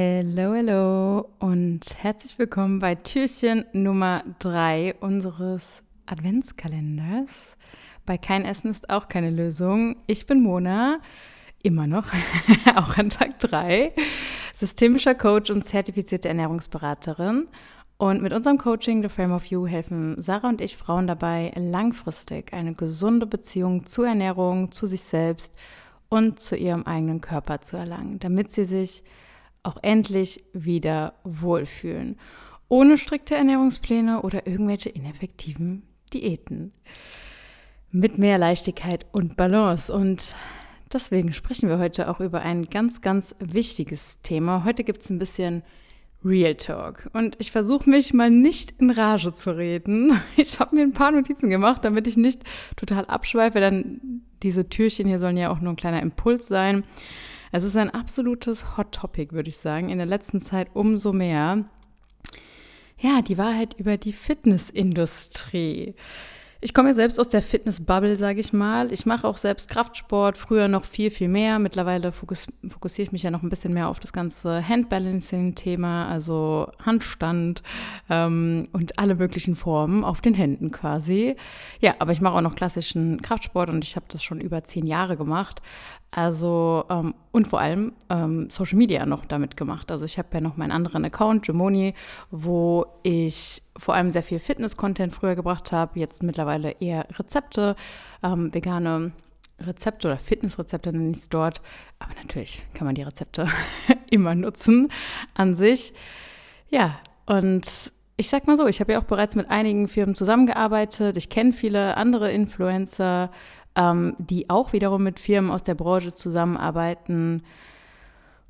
Hello, hello und herzlich willkommen bei Türchen Nummer 3 unseres Adventskalenders. Bei Kein Essen ist auch keine Lösung. Ich bin Mona, immer noch, auch an Tag 3, systemischer Coach und zertifizierte Ernährungsberaterin. Und mit unserem Coaching The Frame of You helfen Sarah und ich Frauen dabei, langfristig eine gesunde Beziehung zur Ernährung, zu sich selbst und zu ihrem eigenen Körper zu erlangen, damit sie sich auch endlich wieder wohlfühlen. Ohne strikte Ernährungspläne oder irgendwelche ineffektiven Diäten. Mit mehr Leichtigkeit und Balance. Und deswegen sprechen wir heute auch über ein ganz, ganz wichtiges Thema. Heute gibt es ein bisschen Real Talk. Und ich versuche mich mal nicht in Rage zu reden. Ich habe mir ein paar Notizen gemacht, damit ich nicht total abschweife. Dann diese Türchen hier sollen ja auch nur ein kleiner Impuls sein. Es ist ein absolutes Hot Topic, würde ich sagen. In der letzten Zeit umso mehr. Ja, die Wahrheit über die Fitnessindustrie. Ich komme ja selbst aus der Fitness-Bubble, sage ich mal. Ich mache auch selbst Kraftsport, früher noch viel, viel mehr. Mittlerweile fokus fokussiere ich mich ja noch ein bisschen mehr auf das ganze Handbalancing-Thema, also Handstand ähm, und alle möglichen Formen auf den Händen quasi. Ja, aber ich mache auch noch klassischen Kraftsport und ich habe das schon über zehn Jahre gemacht. Also, ähm, und vor allem ähm, Social Media noch damit gemacht. Also, ich habe ja noch meinen anderen Account, Gemoni, wo ich vor allem sehr viel Fitness-Content früher gebracht habe, jetzt mittlerweile eher Rezepte, ähm, vegane Rezepte oder Fitnessrezepte nenne ich es dort. Aber natürlich kann man die Rezepte immer nutzen an sich. Ja, und ich sag mal so, ich habe ja auch bereits mit einigen Firmen zusammengearbeitet. Ich kenne viele andere Influencer ähm, die auch wiederum mit Firmen aus der Branche zusammenarbeiten.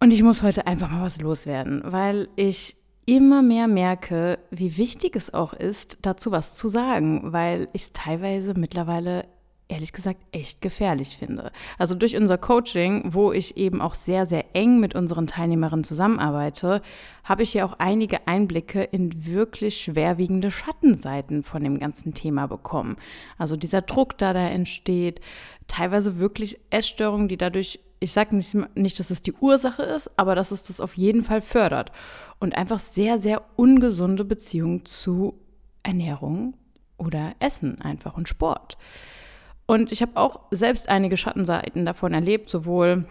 Und ich muss heute einfach mal was loswerden, weil ich immer mehr merke, wie wichtig es auch ist, dazu was zu sagen, weil ich es teilweise mittlerweile ehrlich gesagt echt gefährlich finde. Also durch unser Coaching, wo ich eben auch sehr, sehr eng mit unseren Teilnehmerinnen zusammenarbeite, habe ich ja auch einige Einblicke in wirklich schwerwiegende Schattenseiten von dem ganzen Thema bekommen. Also dieser Druck, da da entsteht, teilweise wirklich Essstörungen, die dadurch ich sage nicht, nicht, dass es die Ursache ist, aber dass es das auf jeden Fall fördert. Und einfach sehr, sehr ungesunde Beziehungen zu Ernährung oder Essen einfach und Sport. Und ich habe auch selbst einige Schattenseiten davon erlebt, sowohl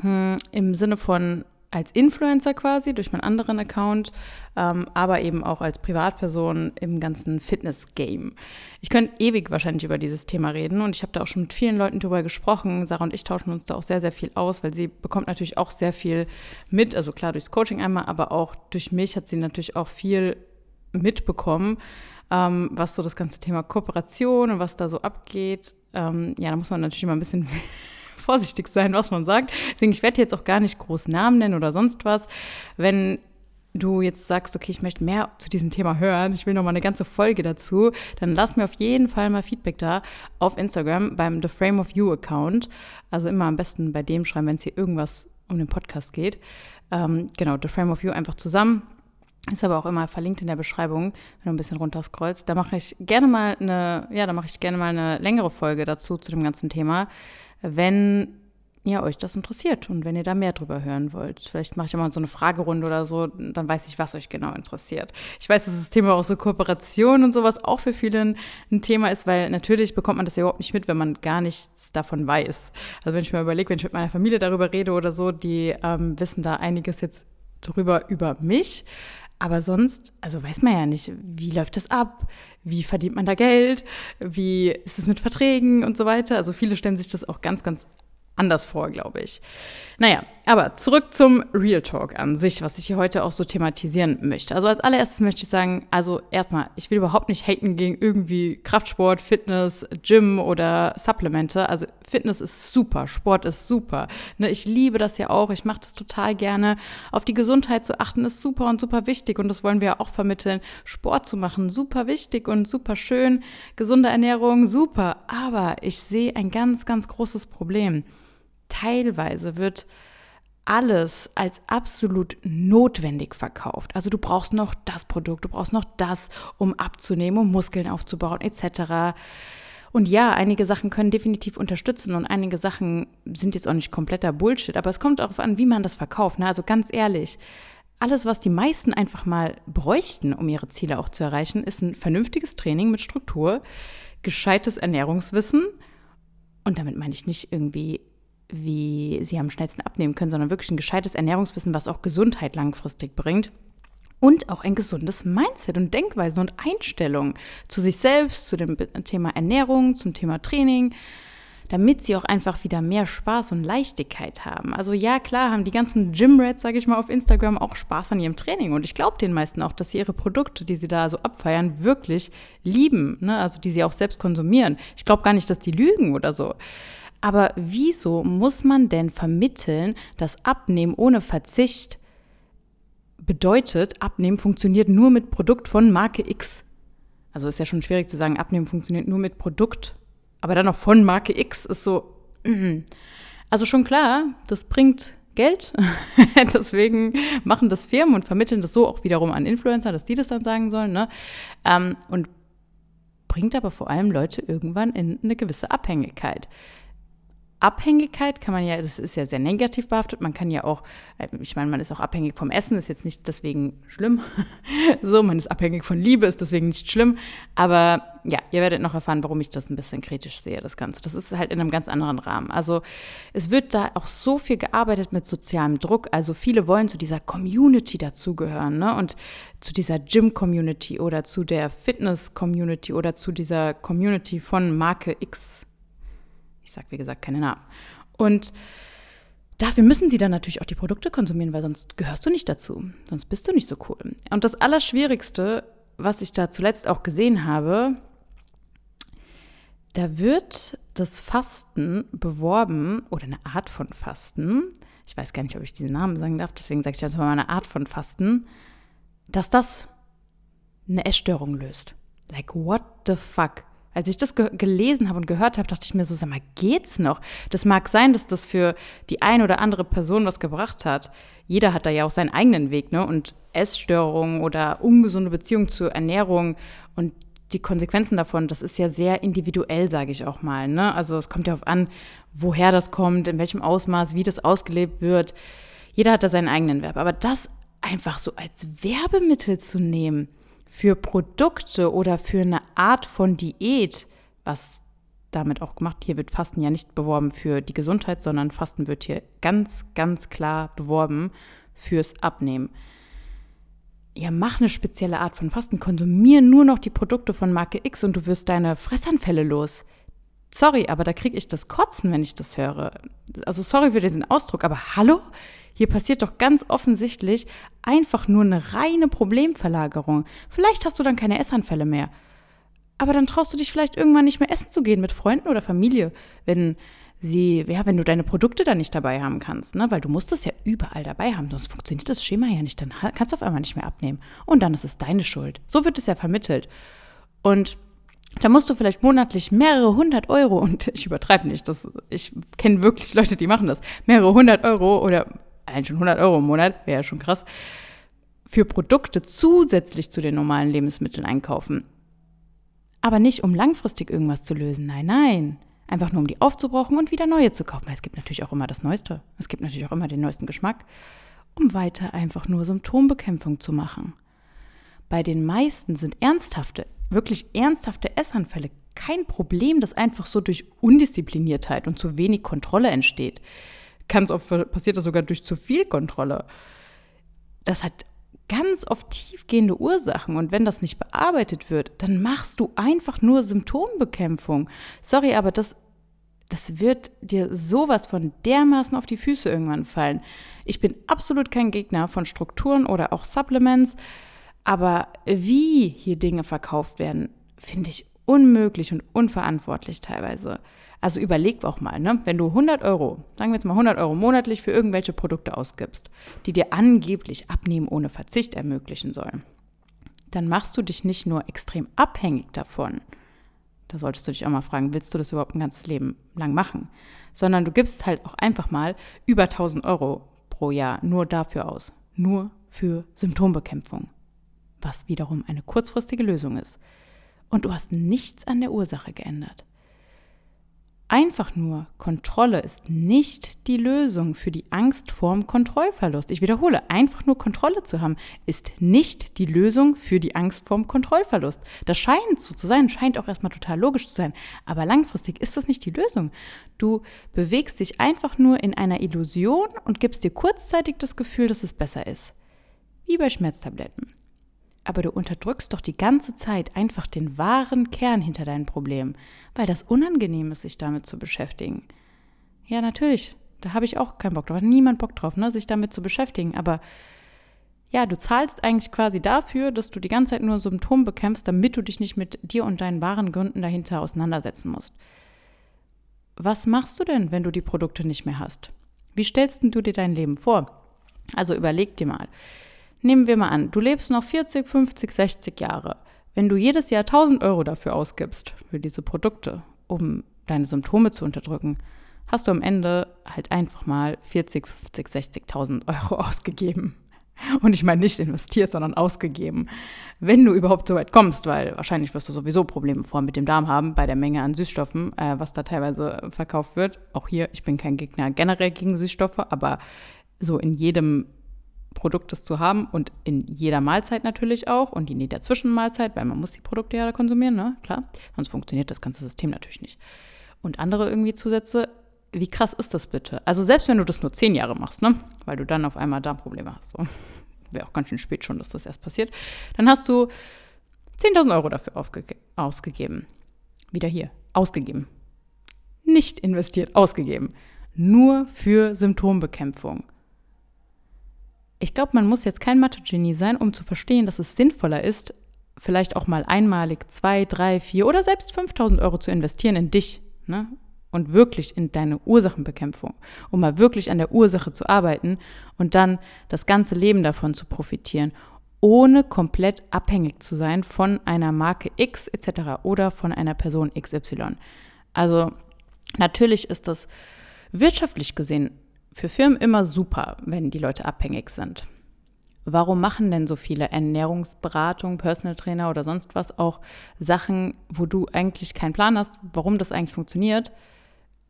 hm, im Sinne von als Influencer quasi durch meinen anderen Account, ähm, aber eben auch als Privatperson im ganzen Fitness-Game. Ich könnte ewig wahrscheinlich über dieses Thema reden und ich habe da auch schon mit vielen Leuten darüber gesprochen. Sarah und ich tauschen uns da auch sehr, sehr viel aus, weil sie bekommt natürlich auch sehr viel mit. Also klar durchs Coaching einmal, aber auch durch mich hat sie natürlich auch viel mitbekommen, ähm, was so das ganze Thema Kooperation und was da so abgeht ähm, ja, da muss man natürlich immer ein bisschen vorsichtig sein, was man sagt. Deswegen, ich werde jetzt auch gar nicht groß Namen nennen oder sonst was. Wenn du jetzt sagst, okay, ich möchte mehr zu diesem Thema hören, ich will noch mal eine ganze Folge dazu, dann lass mir auf jeden Fall mal Feedback da auf Instagram beim The Frame of You Account. Also immer am besten bei dem schreiben, wenn es hier irgendwas um den Podcast geht. Ähm, genau, The Frame of You einfach zusammen. Ist aber auch immer verlinkt in der Beschreibung, wenn du ein bisschen runterscrollst. Da mache ich gerne mal eine, ja, da mache ich gerne mal eine längere Folge dazu, zu dem ganzen Thema, wenn ja, euch das interessiert und wenn ihr da mehr drüber hören wollt. Vielleicht mache ich mal so eine Fragerunde oder so, dann weiß ich, was euch genau interessiert. Ich weiß, dass das Thema auch so Kooperation und sowas auch für viele ein, ein Thema ist, weil natürlich bekommt man das ja überhaupt nicht mit, wenn man gar nichts davon weiß. Also wenn ich mir überlege, wenn ich mit meiner Familie darüber rede oder so, die ähm, wissen da einiges jetzt drüber über mich. Aber sonst, also weiß man ja nicht, wie läuft das ab? Wie verdient man da Geld? Wie ist es mit Verträgen und so weiter? Also viele stellen sich das auch ganz, ganz anders vor, glaube ich. Naja, aber zurück zum Real Talk an sich, was ich hier heute auch so thematisieren möchte. Also als allererstes möchte ich sagen, also erstmal, ich will überhaupt nicht haten gegen irgendwie Kraftsport, Fitness, Gym oder Supplemente. Also Fitness ist super, Sport ist super. Ne, ich liebe das ja auch, ich mache das total gerne. Auf die Gesundheit zu achten ist super und super wichtig und das wollen wir ja auch vermitteln. Sport zu machen, super wichtig und super schön. Gesunde Ernährung, super. Aber ich sehe ein ganz, ganz großes Problem teilweise wird alles als absolut notwendig verkauft. Also du brauchst noch das Produkt, du brauchst noch das, um abzunehmen, um Muskeln aufzubauen etc. Und ja, einige Sachen können definitiv unterstützen und einige Sachen sind jetzt auch nicht kompletter Bullshit, aber es kommt darauf an, wie man das verkauft. Ne? Also ganz ehrlich, alles, was die meisten einfach mal bräuchten, um ihre Ziele auch zu erreichen, ist ein vernünftiges Training mit Struktur, gescheites Ernährungswissen. Und damit meine ich nicht irgendwie, wie sie am schnellsten abnehmen können, sondern wirklich ein gescheites Ernährungswissen, was auch Gesundheit langfristig bringt. Und auch ein gesundes Mindset und Denkweise und Einstellung zu sich selbst, zu dem Thema Ernährung, zum Thema Training, damit sie auch einfach wieder mehr Spaß und Leichtigkeit haben. Also ja, klar haben die ganzen Gym-Rats, sage ich mal, auf Instagram auch Spaß an ihrem Training. Und ich glaube den meisten auch, dass sie ihre Produkte, die sie da so abfeiern, wirklich lieben. Ne? Also die sie auch selbst konsumieren. Ich glaube gar nicht, dass die lügen oder so. Aber wieso muss man denn vermitteln, dass Abnehmen ohne Verzicht bedeutet, Abnehmen funktioniert nur mit Produkt von Marke X? Also ist ja schon schwierig zu sagen, Abnehmen funktioniert nur mit Produkt aber dann noch von Marke X ist so, also schon klar, das bringt Geld. Deswegen machen das Firmen und vermitteln das so auch wiederum an Influencer, dass die das dann sagen sollen. Ne? Ähm, und bringt aber vor allem Leute irgendwann in eine gewisse Abhängigkeit. Abhängigkeit kann man ja, das ist ja sehr negativ behaftet. Man kann ja auch, äh, ich meine, man ist auch abhängig vom Essen, ist jetzt nicht deswegen schlimm. so, man ist abhängig von Liebe, ist deswegen nicht schlimm. Aber ja, ihr werdet noch erfahren, warum ich das ein bisschen kritisch sehe, das Ganze. Das ist halt in einem ganz anderen Rahmen. Also es wird da auch so viel gearbeitet mit sozialem Druck. Also viele wollen zu dieser Community dazugehören, ne? Und zu dieser Gym-Community oder zu der Fitness-Community oder zu dieser Community von Marke X ich sage, wie gesagt, keine Namen. Und dafür müssen sie dann natürlich auch die Produkte konsumieren, weil sonst gehörst du nicht dazu. Sonst bist du nicht so cool. Und das Allerschwierigste, was ich da zuletzt auch gesehen habe, da wird das Fasten beworben oder eine Art von Fasten. Ich weiß gar nicht, ob ich diesen Namen sagen darf, deswegen sage ich jetzt mal eine Art von Fasten, dass das eine Essstörung löst. Like, what the fuck? Als ich das ge gelesen habe und gehört habe, dachte ich mir so, sag mal, geht's noch? Das mag sein, dass das für die eine oder andere Person was gebracht hat. Jeder hat da ja auch seinen eigenen Weg, ne? Und Essstörungen oder ungesunde Beziehungen zur Ernährung und die Konsequenzen davon, das ist ja sehr individuell, sage ich auch mal. Ne? Also es kommt ja auf an, woher das kommt, in welchem Ausmaß, wie das ausgelebt wird. Jeder hat da seinen eigenen Verb. Aber das einfach so als Werbemittel zu nehmen, für Produkte oder für eine Art von Diät, was damit auch gemacht, hier wird Fasten ja nicht beworben für die Gesundheit, sondern Fasten wird hier ganz, ganz klar beworben fürs Abnehmen. Ja, mach eine spezielle Art von Fasten, konsumier nur noch die Produkte von Marke X und du wirst deine Fressanfälle los. Sorry, aber da kriege ich das Kotzen, wenn ich das höre. Also sorry für diesen Ausdruck, aber hallo? Hier passiert doch ganz offensichtlich einfach nur eine reine Problemverlagerung. Vielleicht hast du dann keine Essanfälle mehr. Aber dann traust du dich vielleicht irgendwann nicht mehr essen zu gehen mit Freunden oder Familie, wenn sie, ja, wenn du deine Produkte dann nicht dabei haben kannst, ne? Weil du musst es ja überall dabei haben, sonst funktioniert das Schema ja nicht. Dann kannst du auf einmal nicht mehr abnehmen. Und dann ist es deine Schuld. So wird es ja vermittelt. Und da musst du vielleicht monatlich mehrere hundert Euro, und ich übertreibe nicht, das, ich kenne wirklich Leute, die machen das, mehrere hundert Euro oder allein schon 100 Euro im Monat, wäre ja schon krass, für Produkte zusätzlich zu den normalen Lebensmitteln einkaufen. Aber nicht, um langfristig irgendwas zu lösen. Nein, nein. Einfach nur, um die aufzubrauchen und wieder neue zu kaufen. Es gibt natürlich auch immer das Neueste. Es gibt natürlich auch immer den neuesten Geschmack. Um weiter einfach nur Symptombekämpfung zu machen. Bei den meisten sind ernsthafte, wirklich ernsthafte Essanfälle kein Problem, das einfach so durch Undiszipliniertheit und zu wenig Kontrolle entsteht. Ganz oft passiert das sogar durch zu viel Kontrolle. Das hat ganz oft tiefgehende Ursachen und wenn das nicht bearbeitet wird, dann machst du einfach nur Symptombekämpfung. Sorry, aber das, das wird dir sowas von dermaßen auf die Füße irgendwann fallen. Ich bin absolut kein Gegner von Strukturen oder auch Supplements, aber wie hier Dinge verkauft werden, finde ich unmöglich und unverantwortlich teilweise. Also überleg auch mal, ne? wenn du 100 Euro, sagen wir jetzt mal 100 Euro monatlich für irgendwelche Produkte ausgibst, die dir angeblich Abnehmen ohne Verzicht ermöglichen sollen, dann machst du dich nicht nur extrem abhängig davon, da solltest du dich auch mal fragen, willst du das überhaupt ein ganzes Leben lang machen, sondern du gibst halt auch einfach mal über 1000 Euro pro Jahr nur dafür aus, nur für Symptombekämpfung, was wiederum eine kurzfristige Lösung ist. Und du hast nichts an der Ursache geändert. Einfach nur Kontrolle ist nicht die Lösung für die Angst vorm Kontrollverlust. Ich wiederhole, einfach nur Kontrolle zu haben ist nicht die Lösung für die Angst vorm Kontrollverlust. Das scheint so zu sein, scheint auch erstmal total logisch zu sein, aber langfristig ist das nicht die Lösung. Du bewegst dich einfach nur in einer Illusion und gibst dir kurzzeitig das Gefühl, dass es besser ist. Wie bei Schmerztabletten aber du unterdrückst doch die ganze Zeit einfach den wahren Kern hinter deinen Problemen, weil das unangenehm ist, sich damit zu beschäftigen. Ja, natürlich, da habe ich auch keinen Bock drauf, niemand Bock drauf, ne, sich damit zu beschäftigen, aber ja, du zahlst eigentlich quasi dafür, dass du die ganze Zeit nur Symptome bekämpfst, damit du dich nicht mit dir und deinen wahren Gründen dahinter auseinandersetzen musst. Was machst du denn, wenn du die Produkte nicht mehr hast? Wie stellst du dir dein Leben vor? Also überleg dir mal. Nehmen wir mal an, du lebst noch 40, 50, 60 Jahre. Wenn du jedes Jahr 1000 Euro dafür ausgibst, für diese Produkte, um deine Symptome zu unterdrücken, hast du am Ende halt einfach mal 40, 50, 60.000 Euro ausgegeben. Und ich meine nicht investiert, sondern ausgegeben. Wenn du überhaupt so weit kommst, weil wahrscheinlich wirst du sowieso Probleme vor mit dem Darm haben, bei der Menge an Süßstoffen, äh, was da teilweise verkauft wird. Auch hier, ich bin kein Gegner generell gegen Süßstoffe, aber so in jedem Produktes zu haben und in jeder Mahlzeit natürlich auch und in jeder Zwischenmahlzeit, weil man muss die Produkte ja konsumieren, ne? Klar. Sonst funktioniert das ganze System natürlich nicht. Und andere irgendwie Zusätze, wie krass ist das bitte? Also selbst wenn du das nur zehn Jahre machst, ne? Weil du dann auf einmal Darmprobleme hast. So. Wäre auch ganz schön spät schon, dass das erst passiert. Dann hast du 10.000 Euro dafür ausgegeben. Wieder hier. Ausgegeben. Nicht investiert, ausgegeben. Nur für Symptombekämpfung. Ich glaube, man muss jetzt kein Mathe-Genie sein, um zu verstehen, dass es sinnvoller ist, vielleicht auch mal einmalig zwei, drei, vier oder selbst 5000 Euro zu investieren in dich ne? und wirklich in deine Ursachenbekämpfung, um mal wirklich an der Ursache zu arbeiten und dann das ganze Leben davon zu profitieren, ohne komplett abhängig zu sein von einer Marke X etc. oder von einer Person XY. Also natürlich ist das wirtschaftlich gesehen für Firmen immer super, wenn die Leute abhängig sind. Warum machen denn so viele Ernährungsberatung, Personal Trainer oder sonst was auch Sachen, wo du eigentlich keinen Plan hast, warum das eigentlich funktioniert,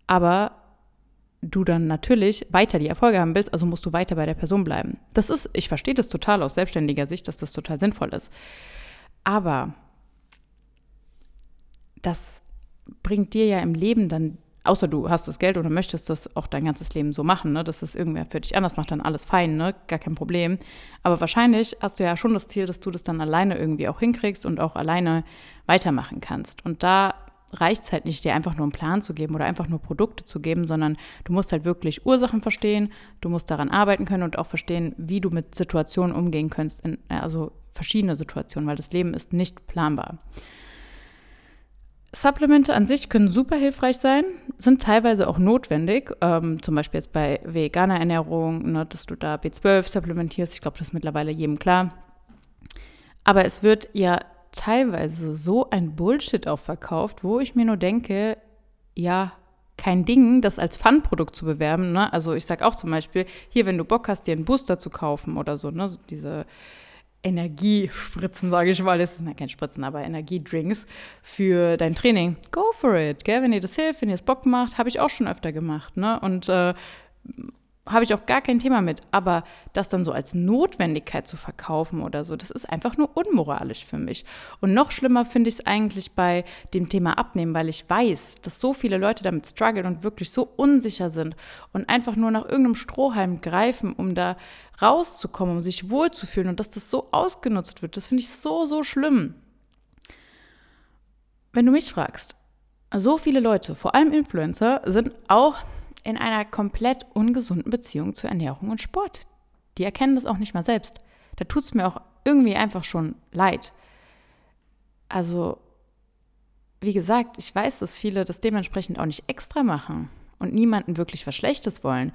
aber du dann natürlich weiter die Erfolge haben willst, also musst du weiter bei der Person bleiben. Das ist, ich verstehe das total aus selbstständiger Sicht, dass das total sinnvoll ist. Aber das bringt dir ja im Leben dann außer du hast das Geld oder möchtest das auch dein ganzes Leben so machen, ne, dass das irgendwer für dich anders macht, dann alles fein, ne, gar kein Problem. Aber wahrscheinlich hast du ja schon das Ziel, dass du das dann alleine irgendwie auch hinkriegst und auch alleine weitermachen kannst. Und da reicht es halt nicht, dir einfach nur einen Plan zu geben oder einfach nur Produkte zu geben, sondern du musst halt wirklich Ursachen verstehen, du musst daran arbeiten können und auch verstehen, wie du mit Situationen umgehen kannst, in, also verschiedene Situationen, weil das Leben ist nicht planbar. Supplemente an sich können super hilfreich sein, sind teilweise auch notwendig. Ähm, zum Beispiel jetzt bei veganer Ernährung, ne, dass du da B12 supplementierst. Ich glaube, das ist mittlerweile jedem klar. Aber es wird ja teilweise so ein Bullshit auch verkauft, wo ich mir nur denke, ja, kein Ding, das als Fun-Produkt zu bewerben. Ne? Also ich sage auch zum Beispiel, hier, wenn du Bock hast, dir einen Booster zu kaufen oder so, ne? diese Energiespritzen, sage ich mal, das sind ja kein Spritzen, aber Energiedrinks für dein Training. Go for it, gell? Wenn dir das hilft, wenn ihr es Bock macht, habe ich auch schon öfter gemacht, ne? Und äh, habe ich auch gar kein Thema mit. Aber das dann so als Notwendigkeit zu verkaufen oder so, das ist einfach nur unmoralisch für mich. Und noch schlimmer finde ich es eigentlich bei dem Thema Abnehmen, weil ich weiß, dass so viele Leute damit strugglen und wirklich so unsicher sind und einfach nur nach irgendeinem Strohhalm greifen, um da rauszukommen, um sich wohlzufühlen und dass das so ausgenutzt wird. Das finde ich so, so schlimm. Wenn du mich fragst, so viele Leute, vor allem Influencer, sind auch in einer komplett ungesunden Beziehung zu Ernährung und Sport. Die erkennen das auch nicht mal selbst. Da tut es mir auch irgendwie einfach schon leid. Also, wie gesagt, ich weiß, dass viele das dementsprechend auch nicht extra machen und niemanden wirklich was Schlechtes wollen.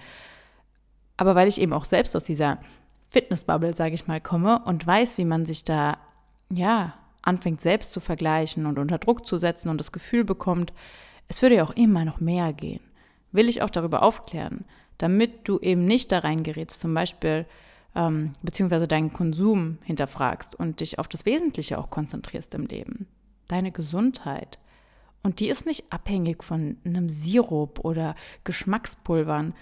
Aber weil ich eben auch selbst aus dieser Fitnessbubble, sage ich mal, komme und weiß, wie man sich da, ja, anfängt selbst zu vergleichen und unter Druck zu setzen und das Gefühl bekommt, es würde ja auch immer noch mehr gehen will ich auch darüber aufklären, damit du eben nicht da reingerätst, zum Beispiel ähm, beziehungsweise deinen Konsum hinterfragst und dich auf das Wesentliche auch konzentrierst im Leben. Deine Gesundheit Und die ist nicht abhängig von einem Sirup oder Geschmackspulvern,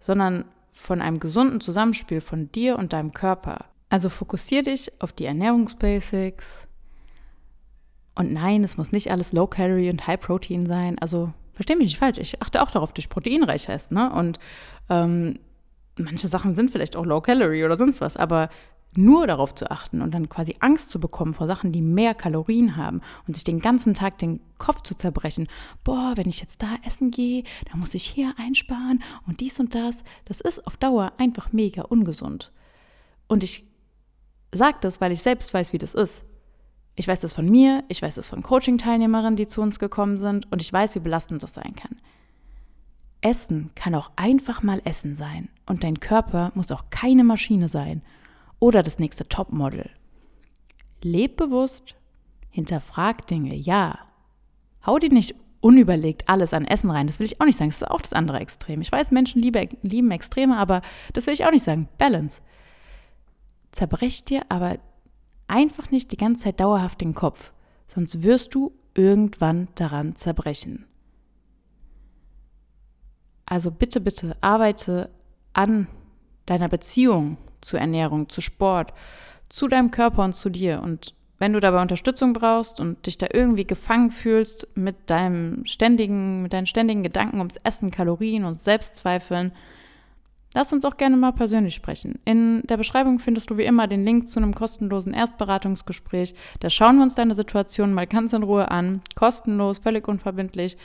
sondern von einem gesunden Zusammenspiel von dir und deinem Körper. Also fokussier dich auf die Ernährungsbasics. Und nein, es muss nicht alles Low Calorie und High Protein sein. Also versteh mich nicht falsch, ich achte auch darauf, dass ich proteinreich esse. Ne? Und ähm, manche Sachen sind vielleicht auch Low Calorie oder sonst was, aber nur darauf zu achten und dann quasi Angst zu bekommen vor Sachen, die mehr Kalorien haben und sich den ganzen Tag den Kopf zu zerbrechen. Boah, wenn ich jetzt da essen gehe, dann muss ich hier einsparen und dies und das. Das ist auf Dauer einfach mega ungesund. Und ich sage das, weil ich selbst weiß, wie das ist. Ich weiß das von mir, ich weiß das von Coaching-Teilnehmerinnen, die zu uns gekommen sind und ich weiß, wie belastend das sein kann. Essen kann auch einfach mal Essen sein und dein Körper muss auch keine Maschine sein oder das nächste Topmodel. Leb bewusst, hinterfrag Dinge, ja. Hau dir nicht unüberlegt alles an Essen rein. Das will ich auch nicht sagen. Das ist auch das andere Extrem. Ich weiß, Menschen liebe, lieben Extreme, aber das will ich auch nicht sagen. Balance. Zerbrech dir aber einfach nicht die ganze Zeit dauerhaft den Kopf, sonst wirst du irgendwann daran zerbrechen. Also bitte, bitte arbeite an deiner Beziehung zur Ernährung, zu Sport, zu deinem Körper und zu dir. Und wenn du dabei Unterstützung brauchst und dich da irgendwie gefangen fühlst mit deinem ständigen, mit deinen ständigen Gedanken ums Essen, Kalorien und Selbstzweifeln, lass uns auch gerne mal persönlich sprechen. In der Beschreibung findest du wie immer den Link zu einem kostenlosen Erstberatungsgespräch. Da schauen wir uns deine Situation mal ganz in Ruhe an. Kostenlos, völlig unverbindlich.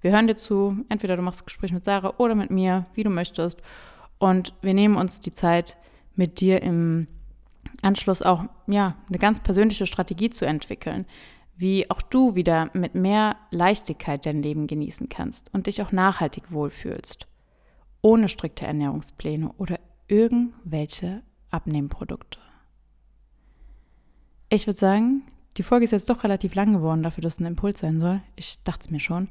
Wir hören dir zu. Entweder du machst das Gespräch mit Sarah oder mit mir, wie du möchtest. Und wir nehmen uns die Zeit, mit dir im Anschluss auch ja, eine ganz persönliche Strategie zu entwickeln, wie auch du wieder mit mehr Leichtigkeit dein Leben genießen kannst und dich auch nachhaltig wohlfühlst, ohne strikte Ernährungspläne oder irgendwelche Abnehmprodukte. Ich würde sagen, die Folge ist jetzt doch relativ lang geworden dafür, dass es ein Impuls sein soll. Ich dachte es mir schon.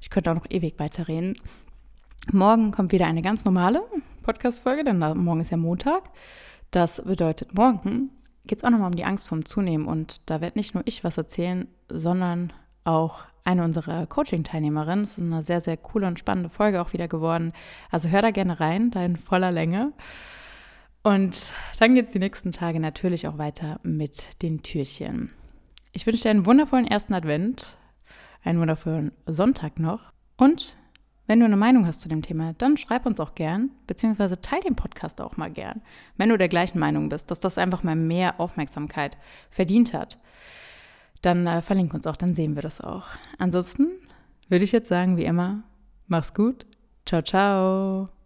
Ich könnte auch noch ewig weiterreden. Morgen kommt wieder eine ganz normale Podcast-Folge, denn morgen ist ja Montag. Das bedeutet, morgen geht es auch nochmal um die Angst vom Zunehmen. Und da wird nicht nur ich was erzählen, sondern auch eine unserer Coaching-Teilnehmerinnen. Es ist eine sehr, sehr coole und spannende Folge auch wieder geworden. Also hör da gerne rein, da in voller Länge. Und dann geht es die nächsten Tage natürlich auch weiter mit den Türchen. Ich wünsche dir einen wundervollen ersten Advent, einen wundervollen Sonntag noch und wenn du eine Meinung hast zu dem Thema, dann schreib uns auch gern, beziehungsweise teil den Podcast auch mal gern, wenn du der gleichen Meinung bist, dass das einfach mal mehr Aufmerksamkeit verdient hat. Dann äh, verlink uns auch, dann sehen wir das auch. Ansonsten würde ich jetzt sagen, wie immer, mach's gut. Ciao, ciao.